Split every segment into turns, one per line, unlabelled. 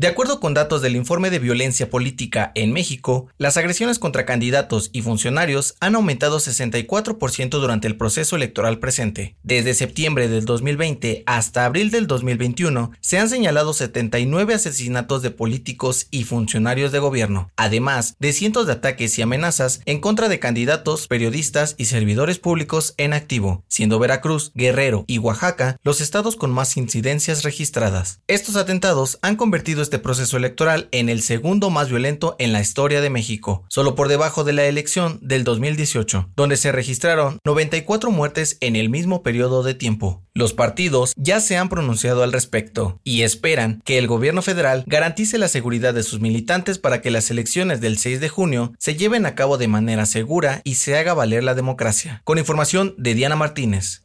De acuerdo con datos del informe de violencia política en México, las agresiones contra candidatos y funcionarios han aumentado 64% durante el proceso electoral presente. Desde septiembre del 2020 hasta abril del 2021, se han señalado 79 asesinatos de políticos y funcionarios de gobierno, además de cientos de ataques y amenazas en contra de candidatos, periodistas y servidores públicos en activo, siendo Veracruz, Guerrero y Oaxaca los estados con más incidencias registradas. Estos atentados han convertido este proceso electoral en el segundo más violento en la historia de México, solo por debajo de la elección del 2018, donde se registraron 94 muertes en el mismo periodo de tiempo. Los partidos ya se han pronunciado al respecto y esperan que el gobierno federal garantice la seguridad de sus militantes para que las elecciones del 6 de junio se lleven a cabo de manera segura y se haga valer la democracia. Con información de Diana Martínez.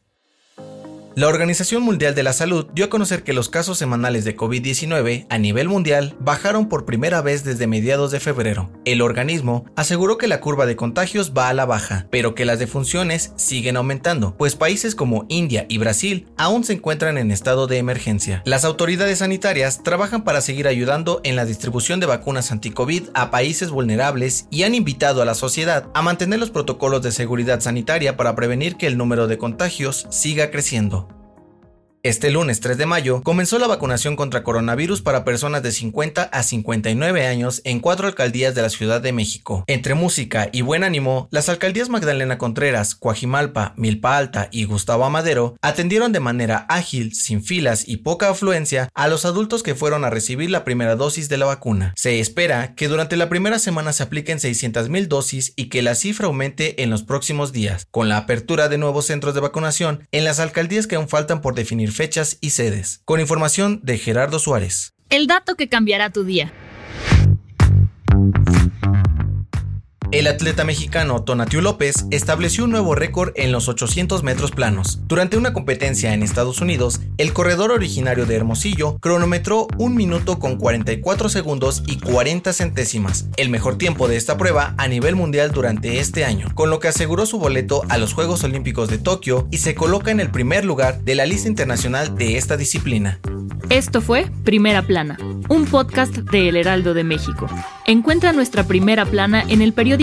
La Organización Mundial de la Salud dio a conocer que los casos semanales de COVID-19 a nivel mundial bajaron por primera vez desde mediados de febrero. El organismo aseguró que la curva de contagios va a la baja, pero que las defunciones siguen aumentando, pues países como India y Brasil aún se encuentran en estado de emergencia. Las autoridades sanitarias trabajan para seguir ayudando en la distribución de vacunas anti-COVID a países vulnerables y han invitado a la sociedad a mantener los protocolos de seguridad sanitaria para prevenir que el número de contagios siga creciendo. Este lunes 3 de mayo comenzó la vacunación contra coronavirus para personas de 50 a 59 años en cuatro alcaldías de la Ciudad de México. Entre música y buen ánimo, las alcaldías Magdalena Contreras, Coajimalpa, Milpa Alta y Gustavo Amadero atendieron de manera ágil, sin filas y poca afluencia a los adultos que fueron a recibir la primera dosis de la vacuna. Se espera que durante la primera semana se apliquen 600.000 dosis y que la cifra aumente en los próximos días, con la apertura de nuevos centros de vacunación en las alcaldías que aún faltan por definir fechas y sedes. Con información de Gerardo Suárez.
El dato que cambiará tu día.
El atleta mexicano Tonatiu López estableció un nuevo récord en los 800 metros planos. Durante una competencia en Estados Unidos, el corredor originario de Hermosillo cronometró 1 minuto con 44 segundos y 40 centésimas, el mejor tiempo de esta prueba a nivel mundial durante este año, con lo que aseguró su boleto a los Juegos Olímpicos de Tokio y se coloca en el primer lugar de la lista internacional de esta disciplina.
Esto fue Primera Plana, un podcast de El Heraldo de México. Encuentra nuestra primera plana en el periódico